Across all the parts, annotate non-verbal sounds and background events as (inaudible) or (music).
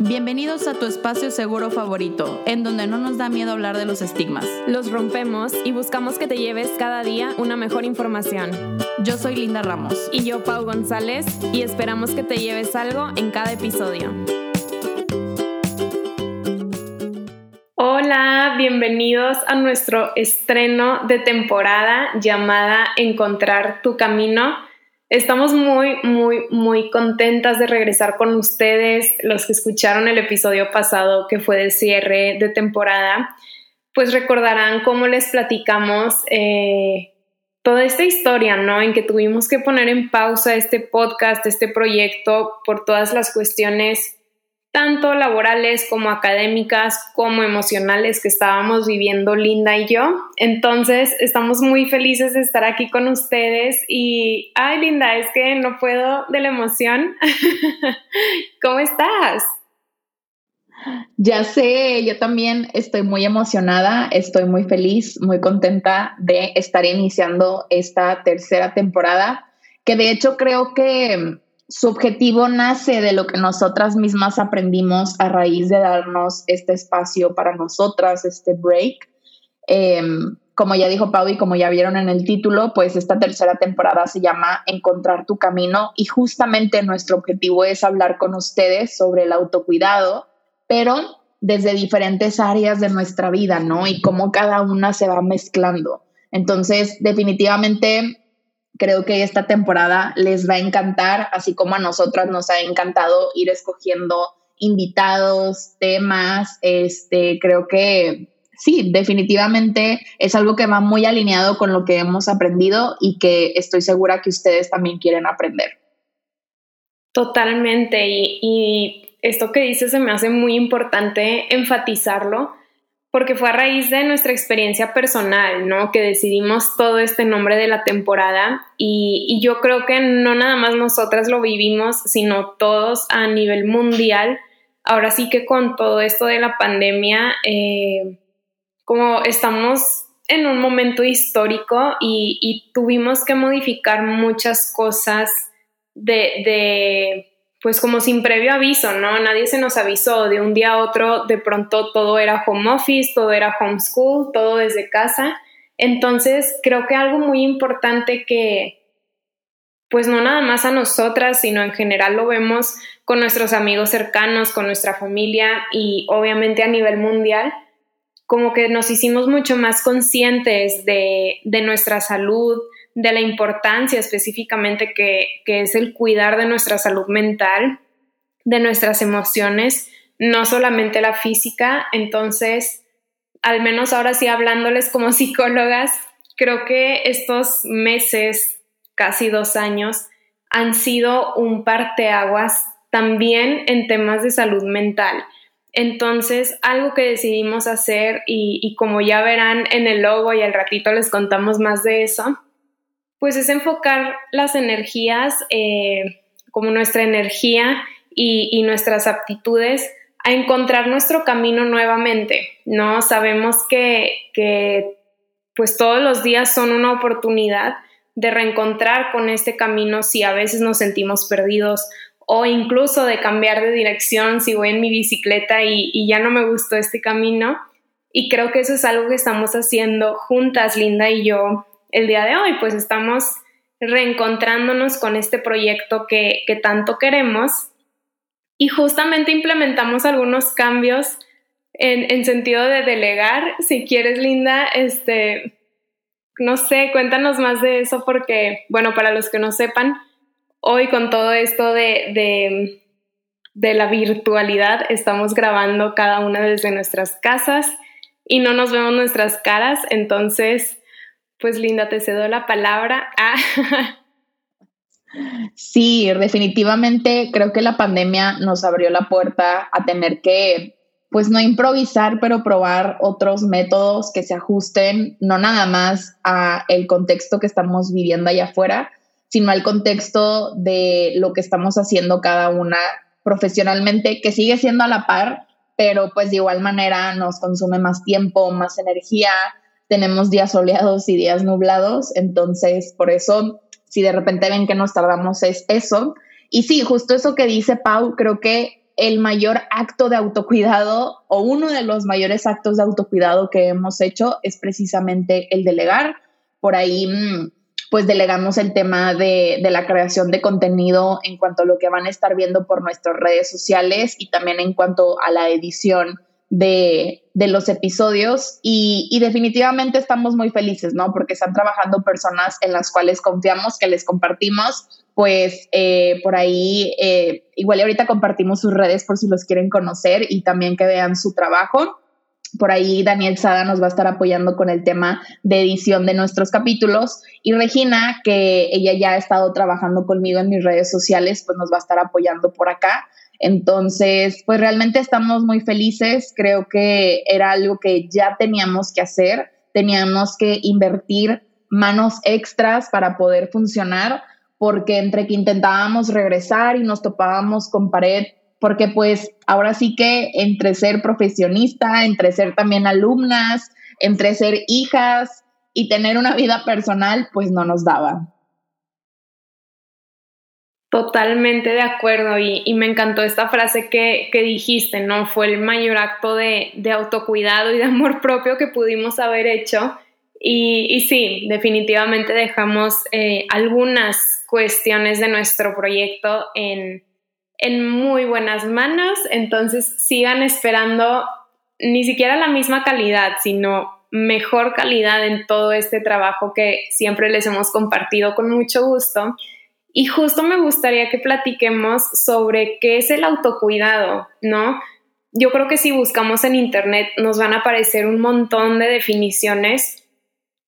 Bienvenidos a tu espacio seguro favorito, en donde no nos da miedo hablar de los estigmas. Los rompemos y buscamos que te lleves cada día una mejor información. Yo soy Linda Ramos. Y yo, Pau González, y esperamos que te lleves algo en cada episodio. Hola, bienvenidos a nuestro estreno de temporada llamada Encontrar tu camino. Estamos muy, muy, muy contentas de regresar con ustedes, los que escucharon el episodio pasado que fue de cierre de temporada, pues recordarán cómo les platicamos eh, toda esta historia, ¿no? En que tuvimos que poner en pausa este podcast, este proyecto, por todas las cuestiones tanto laborales como académicas como emocionales que estábamos viviendo Linda y yo. Entonces, estamos muy felices de estar aquí con ustedes y, ay Linda, es que no puedo de la emoción. (laughs) ¿Cómo estás? Ya sé, yo también estoy muy emocionada, estoy muy feliz, muy contenta de estar iniciando esta tercera temporada, que de hecho creo que su objetivo nace de lo que nosotras mismas aprendimos a raíz de darnos este espacio para nosotras, este break. Em, como ya dijo Pau y como ya vieron en el título, pues esta tercera temporada se llama Encontrar tu camino y justamente nuestro objetivo es hablar con ustedes sobre el autocuidado, pero desde diferentes áreas de nuestra vida, ¿no? Y cómo cada una se va mezclando. Entonces, definitivamente Creo que esta temporada les va a encantar, así como a nosotras nos ha encantado ir escogiendo invitados, temas. Este, creo que sí, definitivamente es algo que va muy alineado con lo que hemos aprendido y que estoy segura que ustedes también quieren aprender. Totalmente, y, y esto que dices se me hace muy importante enfatizarlo, porque fue a raíz de nuestra experiencia personal, ¿no? Que decidimos todo este nombre de la temporada y, yo creo que no nada más nosotras lo vivimos, sino todos a nivel mundial. Ahora sí que con todo esto de la pandemia, eh, como estamos en un momento histórico y, tuvimos que modificar muchas cosas de pues como sin previo aviso, ¿no? Nadie se nos avisó de un día a otro, de pronto todo era home office, todo era homeschool, todo desde casa. Entonces, creo que algo muy importante que, pues no nada más a nosotras, sino en general lo vemos con nuestros amigos cercanos, con nuestra familia y obviamente a nivel mundial, como que nos hicimos mucho más conscientes de, de nuestra salud, de la importancia específicamente que, es el cuidar de nuestra salud mental, de nuestras emociones, no solamente la física. Entonces, al menos ahora sí hablándoles como (laughs) psicólogas, creo que estos meses, casi dos años, han sido un parteaguas también en temas de salud mental. Entonces, algo que decidimos hacer y, y, como ya verán en el logo y al ratito les contamos más de eso, pues es enfocar las energías, eh, como nuestra energía y, nuestras aptitudes, a encontrar nuestro camino nuevamente, ¿no? Sabemos que, que pues todos los días son una oportunidad de reencontrar con este camino si a veces nos sentimos perdidos o incluso de cambiar de dirección si voy en mi bicicleta y, y, ya no me gustó este camino. Y creo que eso es algo que estamos haciendo juntas, Linda y yo, el día de hoy, pues estamos reencontrándonos con este proyecto que, tanto queremos y justamente implementamos algunos cambios en, sentido de delegar. Si quieres, Linda, este, no sé, cuéntanos más de eso porque, bueno, para los que no sepan, hoy con todo esto de, de, de la virtualidad estamos grabando cada una desde nuestras casas y no nos vemos nuestras caras, entonces pues Linda, te cedo la palabra. Ah. (laughs) Sí, definitivamente creo que la pandemia nos abrió la puerta a tener que, pues no improvisar, pero probar otros métodos que se ajusten no nada más a el contexto que estamos viviendo allá afuera, sino al contexto de lo que estamos haciendo cada una profesionalmente, que sigue siendo a la par, pero pues de igual manera nos consume más tiempo, más energía, tenemos días soleados y días nublados, entonces por eso, si de repente ven que nos tardamos es eso. Y sí, justo eso que dice Pau, creo que el mayor acto de autocuidado o uno de los mayores actos de autocuidado que hemos hecho es precisamente el delegar. Por ahí, mm, pues delegamos el tema de, de, la creación de contenido en cuanto a lo que van a estar viendo por nuestras redes sociales y también en cuanto a la edición de, de los episodios y, y, definitivamente estamos muy felices, ¿no? Porque están trabajando personas en las cuales confiamos, que les compartimos, pues eh, por ahí, eh, igual ahorita compartimos sus redes por si los quieren conocer y también que vean su trabajo. Por ahí Daniel Sada nos va a estar apoyando con el tema de edición de nuestros capítulos y Regina, que ella ya ha estado trabajando conmigo en mis redes sociales, pues nos va a estar apoyando por acá. Entonces, pues realmente estamos muy felices. Creo que era algo que ya teníamos que hacer. Teníamos que invertir manos extras para poder funcionar, porque entre que intentábamos regresar y nos topábamos con pared, porque pues ahora sí que entre ser profesionista, entre ser también alumnas, entre ser hijas y tener una vida personal, pues no nos daba. Totalmente de acuerdo y, me encantó esta frase que, dijiste, ¿no? Fue el mayor acto de, autocuidado y de amor propio que pudimos haber hecho. Y, sí, definitivamente dejamos eh, algunas cuestiones de nuestro proyecto en, en muy buenas manos, entonces sigan esperando ni siquiera la misma calidad, sino mejor calidad en todo este trabajo que siempre les hemos compartido con mucho gusto. Y justo me gustaría que platiquemos sobre qué es el autocuidado, ¿no? Yo creo que si buscamos en Internet nos van a aparecer un montón de definiciones.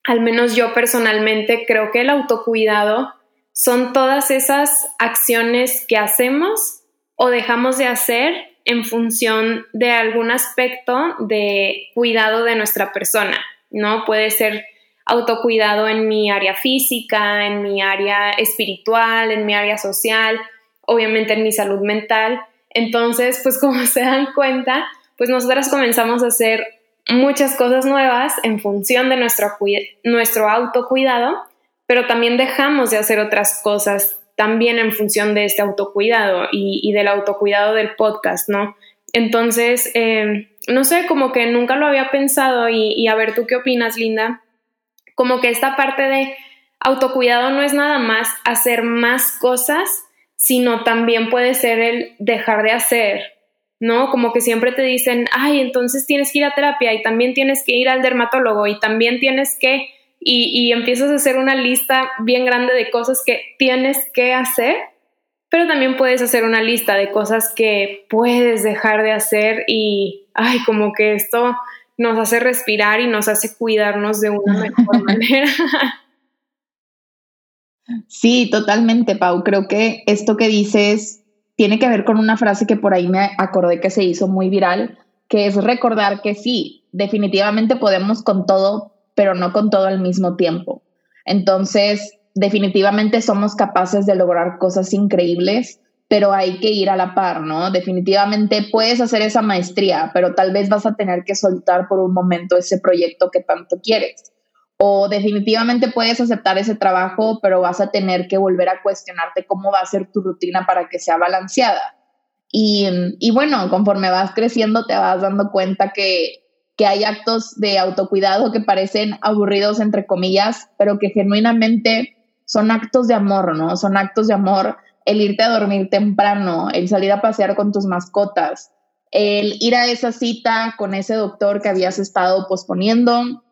Al menos yo personalmente creo que el autocuidado son todas esas acciones que hacemos o dejamos de hacer en función de algún aspecto de cuidado de nuestra persona, ¿no? Puede ser autocuidado en mi área física, en mi área espiritual, en mi área social, obviamente en mi salud mental. Entonces, pues (laughs) como se dan cuenta, pues nosotras comenzamos a hacer muchas cosas nuevas en función de nuestro, nuestro autocuidado, pero también dejamos de hacer otras cosas también en función de este autocuidado y, del autocuidado del podcast, ¿no? Entonces, eh, no sé, como que nunca lo había pensado y, y a ver, ¿tú qué opinas, Linda? Como que esta parte de autocuidado no es nada más hacer más cosas, sino también puede ser el dejar de hacer, ¿no? Como que siempre te dicen, ay, entonces tienes que ir a terapia y también tienes que ir al dermatólogo y también tienes que, y, y empiezas a hacer una lista bien grande de cosas que tienes que hacer, pero también puedes hacer una lista de cosas que puedes dejar de hacer y, ay, como que esto nos hace respirar y nos hace cuidarnos de una mejor (laughs) manera. Sí, totalmente, Pau. Creo que esto que dices tiene que ver con una frase que por ahí me acordé que se hizo muy viral, que es recordar que sí, definitivamente podemos con todo, pero no con todo al mismo tiempo. Entonces, definitivamente somos capaces de lograr cosas increíbles, pero hay que ir a la par, ¿no? Definitivamente puedes hacer esa maestría, pero tal vez vas a tener que soltar por un momento ese proyecto que tanto quieres. O definitivamente puedes aceptar ese trabajo, pero vas a tener que volver a cuestionarte cómo va a ser tu rutina para que sea balanceada. Y, y bueno, conforme vas creciendo te vas dando cuenta que, que hay actos de autocuidado que parecen aburridos, entre comillas, pero que genuinamente son actos de amor, ¿no? Son actos de amor el irte a dormir temprano, el salir a pasear con tus mascotas, el ir a esa cita con ese doctor que habías estado posponiendo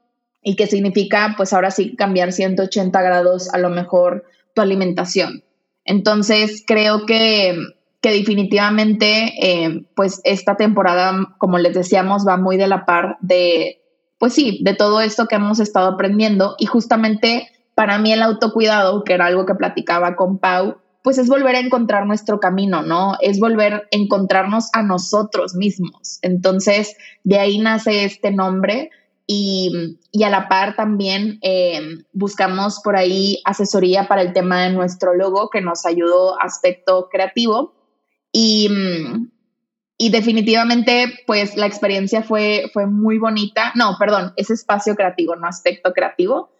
y que significa pues ahora sí cambiar 180 grados a lo mejor tu alimentación. Entonces creo que, que definitivamente eh, pues esta temporada, como les decíamos, va muy de la par de, pues sí, de todo esto que hemos estado aprendiendo y justamente para mí el autocuidado, que era algo que platicaba con Pau, pues es volver a encontrar nuestro camino, ¿no? Es volver a encontrarnos a nosotros mismos. Entonces, de ahí nace este nombre y, a la par también eh, buscamos por ahí asesoría para el tema de nuestro logo que nos ayudó aspecto creativo y, y definitivamente pues la experiencia fue, fue muy bonita. No, perdón, es espacio creativo, no aspecto creativo.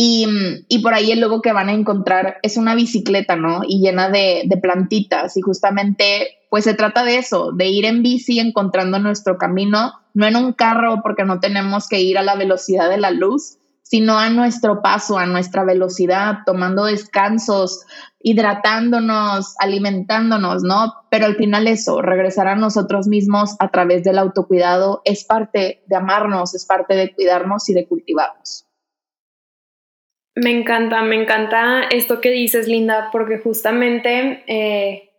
Y, por ahí el logo que van a encontrar es una bicicleta, ¿no? Y llena de, plantitas. Y justamente pues se trata de eso, de ir en bici encontrando nuestro camino, no en un carro porque no tenemos que ir a la velocidad de la luz, sino a nuestro paso, a nuestra velocidad, tomando descansos, hidratándonos, alimentándonos, ¿no? Pero al final eso, regresar a nosotros mismos a través del autocuidado es parte de amarnos, es parte de cuidarnos y de cultivarnos. Me encanta, me encanta esto que dices, Linda, porque justamente, eh,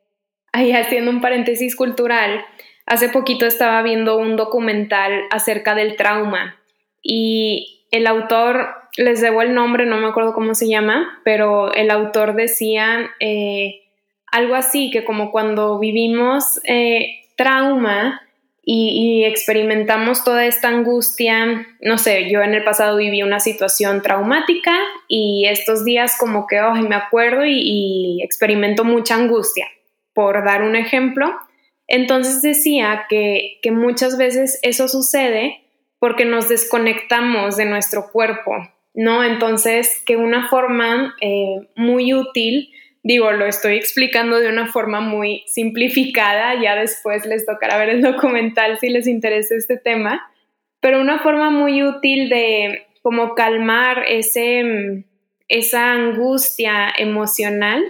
ahí haciendo un paréntesis cultural, hace poquito estaba viendo un documental acerca del trauma y el autor, les debo el nombre, no me acuerdo cómo se llama, pero el autor decía eh, algo así, que como cuando vivimos eh, trauma y, experimentamos toda esta angustia, no sé, yo en el pasado viví una situación traumática y estos días como que, oh, me acuerdo y, experimento mucha angustia, por dar un ejemplo. Entonces decía que, que muchas veces eso sucede porque nos desconectamos de nuestro cuerpo, ¿no? Entonces, que una forma eh, muy útil, digo, lo estoy explicando de una forma muy simplificada, ya después les tocará ver el documental si les interesa este tema, pero una forma muy útil de como calmar ese, esa angustia emocional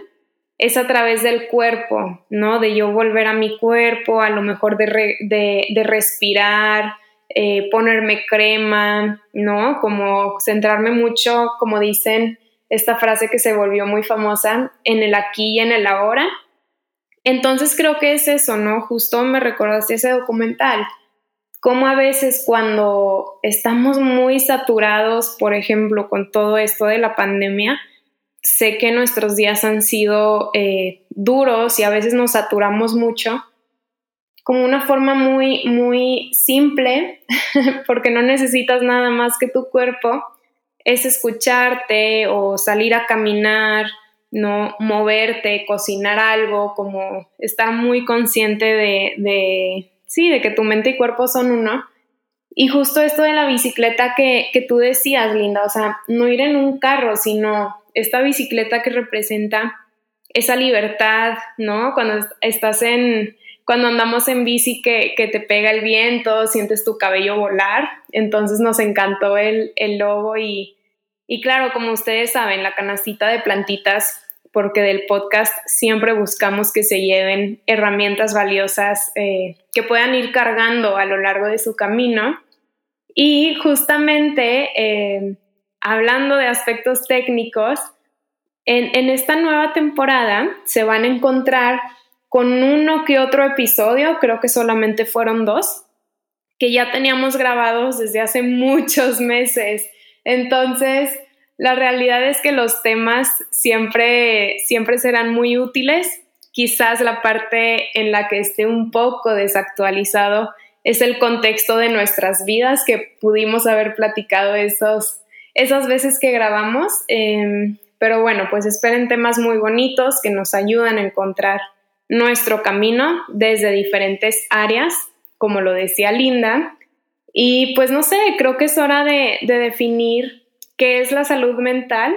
es a través del cuerpo, ¿no? De yo volver a mi cuerpo, a lo mejor de, de respirar, eh, ponerme crema, ¿no? Como centrarme mucho, como dicen esta frase que se volvió muy famosa, en el aquí y en el ahora. Entonces creo que es eso, ¿no? Justo me recordaste ese documental, como a veces cuando estamos muy saturados, por ejemplo, con todo esto de la pandemia, sé que nuestros días han sido eh, duros y a veces nos saturamos mucho, como una forma muy, muy simple, (laughs) porque no necesitas nada más que tu cuerpo, es escucharte o salir a caminar, no moverte, cocinar algo, como estar muy consciente de, de, sí, de que tu mente y cuerpo son uno. Y justo esto de la bicicleta que, que tú decías, Linda, o sea, no ir en un carro, sino esta bicicleta que representa esa libertad, ¿no? Cuando estás en, cuando andamos en bici que, te pega el viento, sientes tu cabello volar. Entonces nos encantó el, el logo y, y claro, como ustedes saben, la canastita de plantitas, porque del podcast siempre buscamos que se lleven herramientas valiosas eh, que puedan ir cargando a lo largo de su camino. Y justamente eh, hablando de aspectos técnicos, en, en esta nueva temporada se van a encontrar con uno que otro episodio, creo que solamente fueron dos, que ya teníamos grabados desde hace (laughs) muchos meses. Entonces, la realidad es que los temas siempre, siempre serán muy útiles. Quizás la parte en la que esté un poco desactualizado es el contexto de nuestras vidas que pudimos haber platicado esos, esas veces que grabamos. Em, pero bueno, pues esperen temas muy bonitos que nos ayudan a encontrar nuestro camino desde diferentes áreas, como lo decía Linda. Y pues no sé, creo que es hora de, definir qué es la salud mental,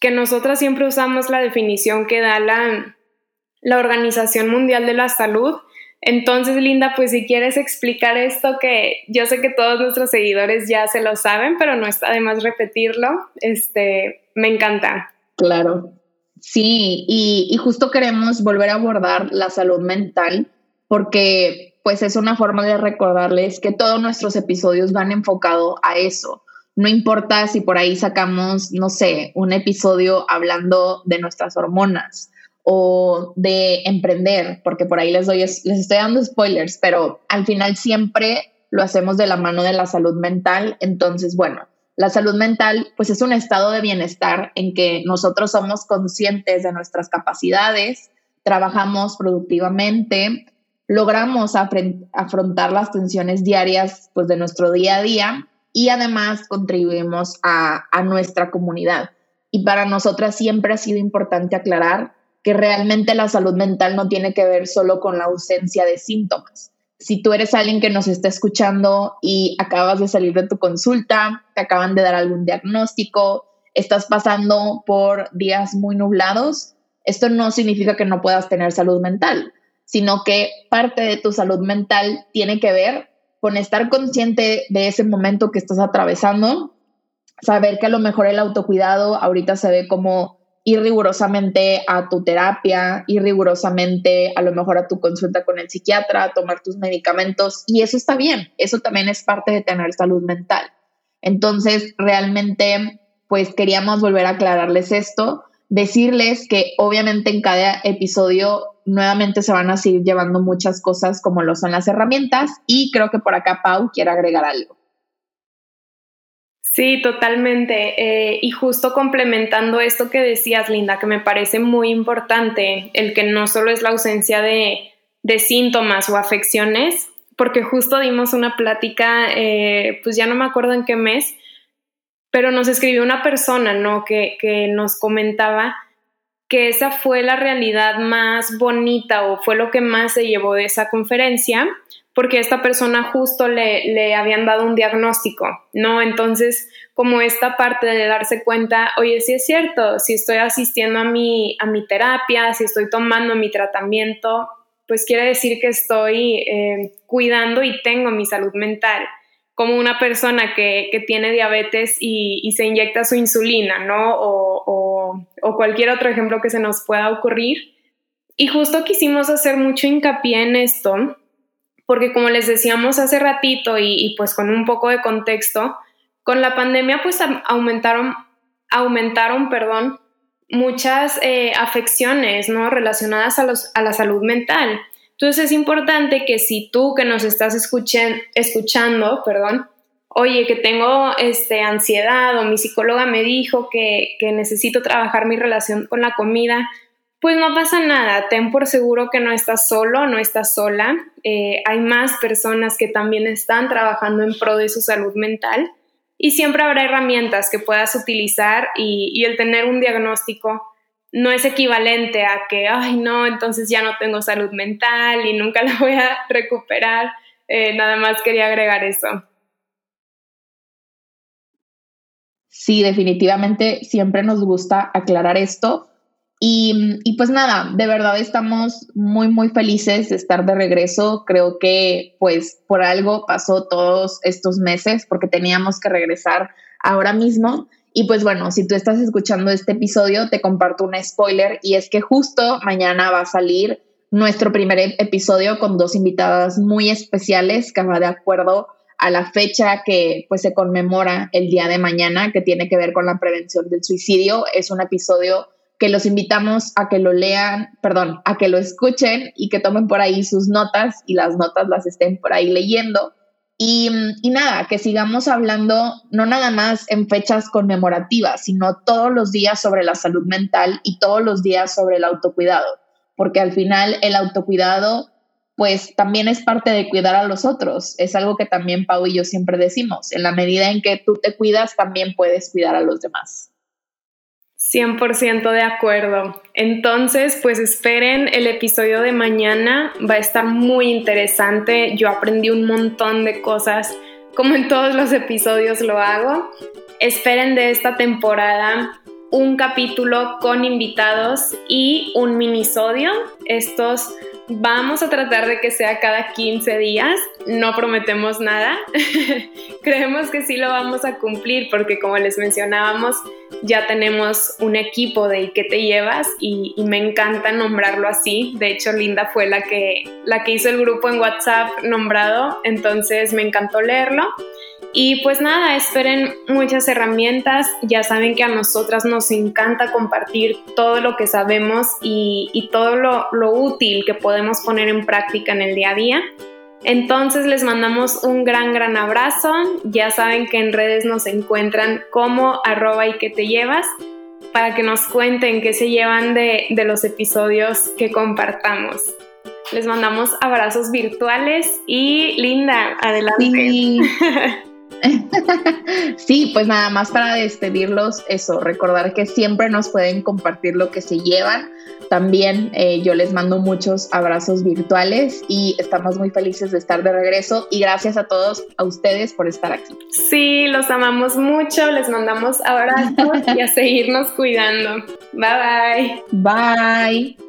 que nosotras siempre usamos la definición que da la, la Organización Mundial de la Salud. Entonces, Linda, pues si quieres explicar esto, que yo sé que todos nuestros seguidores ya se lo saben, pero no está de más repetirlo, este, me encanta. Claro. Sí, y, justo queremos volver a abordar la salud mental porque pues es una forma de recordarles que todos nuestros episodios van enfocados a eso. No importa si por ahí sacamos, no sé, un episodio hablando de nuestras hormonas o de emprender, porque por ahí les doy, les estoy dando spoilers, pero al final siempre lo hacemos de la mano de la salud mental. Entonces, bueno, la salud mental, pues es un estado de bienestar en que nosotros somos conscientes de nuestras capacidades, trabajamos productivamente, logramos afrontar las tensiones diarias pues, de nuestro día a día y además contribuimos a, a nuestra comunidad. Y para nosotras siempre ha sido importante aclarar que realmente la salud mental no tiene que ver solo con la ausencia de síntomas si tú eres alguien que nos está escuchando y acabas de salir de tu consulta, te acaban de dar algún diagnóstico, estás pasando por días muy nublados, esto no significa que no puedas tener salud mental. sino que parte de tu salud mental tiene que ver con estar consciente de ese momento que estás atravesando, saber que a lo mejor el autocuidado ahorita se ve como ir rigurosamente a tu terapia, ir rigurosamente a lo mejor a tu consulta con el psiquiatra, tomar tus medicamentos y eso está bien, eso también es parte de tener salud mental. Entonces, realmente, pues queríamos volver a aclararles esto, decirles que obviamente en cada episodio nuevamente se van a seguir llevando muchas cosas como lo son las herramientas y creo que por acá Pau quiere agregar algo. Sí, totalmente. Eh, y justo complementando esto que decías, Linda, que me parece muy importante, el que no solo es la ausencia de, síntomas o afecciones, porque justo dimos una plática, eh, pues ya no me acuerdo en qué mes, pero nos escribió una persona, ¿no? Que, que nos comentaba que esa fue la realidad más bonita o fue lo que más se llevó de esa conferencia, porque esta persona justo le, le habían dado un diagnóstico, ¿no? Entonces, como esta parte de darse cuenta, oye, sí es cierto, si estoy asistiendo a mi, a mi terapia, si estoy tomando mi tratamiento, pues quiere decir que estoy eh, cuidando y tengo mi salud mental, como una persona que, que tiene diabetes y, y, se inyecta su insulina, ¿no? O, o cualquier otro ejemplo que se nos pueda ocurrir. Y justo quisimos hacer mucho hincapié en esto, porque como les decíamos hace ratito y, pues con un poco de contexto, con la pandemia pues aumentaron, aumentaron, perdón, muchas eh, afecciones, ¿no? Relacionadas a, los, a la salud mental. Entonces es importante que si tú que nos estás escuchando, perdón, oye, que tengo este, ansiedad o mi psicóloga me dijo que, que necesito trabajar mi relación con la comida, pues no pasa nada, ten por seguro que no estás solo, no estás sola. Eh, hay más personas que también están trabajando en pro de su salud mental y siempre habrá herramientas que puedas utilizar y, el tener un diagnóstico no es equivalente a que, ay, no, entonces ya no tengo salud mental y nunca (laughs) la voy a recuperar. Eh, nada más quería agregar eso. Sí, definitivamente siempre nos gusta aclarar esto y, pues nada, de verdad estamos muy, muy felices de estar de regreso. Creo que pues por algo pasó todos estos meses porque teníamos que regresar ahora mismo. Y pues bueno, si tú estás escuchando este episodio, te comparto un spoiler y es que justo mañana va a salir nuestro primer episodio con dos invitadas muy especiales que va de acuerdo a la fecha que pues se conmemora el día de mañana que tiene que ver con la prevención del suicidio. Es un episodio que los invitamos a que lo lean, perdón, a que lo escuchen y que tomen por ahí sus notas y las notas las estén por ahí leyendo. Y, y, nada, que sigamos hablando no nada más en fechas conmemorativas, sino todos los días sobre la salud mental y todos los días sobre el autocuidado, porque al final el autocuidado pues también es parte de cuidar a los otros. Es algo que también Pau y yo siempre decimos, en la medida en que tú te cuidas, también puedes cuidar a los demás. 100% de acuerdo. Entonces, pues esperen el episodio de mañana, va a estar muy interesante. Yo aprendí un montón de cosas, como en todos los episodios lo hago. Esperen de esta temporada un capítulo con invitados y un minisodio. Estos Vamos a tratar de que sea cada 15 días, no prometemos nada. (laughs) Creemos que sí lo vamos a cumplir porque como les mencionábamos, ya tenemos un equipo de ¿qué te llevas? Y, me encanta nombrarlo así. De hecho, Linda fue la que, la que hizo el grupo en WhatsApp nombrado, entonces me encantó leerlo. Y pues nada, esperen muchas herramientas. Ya saben que a nosotras nos encanta compartir todo lo que sabemos y, todo lo, lo, útil que podemos poner en práctica en el día a día. Entonces les mandamos un gran, gran abrazo. Ya saben que en redes nos encuentran como arroba y que te llevas para que nos cuenten qué se llevan de, de los episodios que compartamos. Les mandamos abrazos virtuales y Linda, adelante. (laughs) (laughs) sí, pues nada más para despedirlos, eso, recordar que siempre nos pueden compartir lo que se llevan. También eh, yo les mando muchos abrazos virtuales y estamos muy felices de estar de regreso y gracias a todos, a ustedes por estar aquí. Sí, los amamos mucho, les mandamos abrazos y a (laughs) seguirnos cuidando. Bye bye. Bye.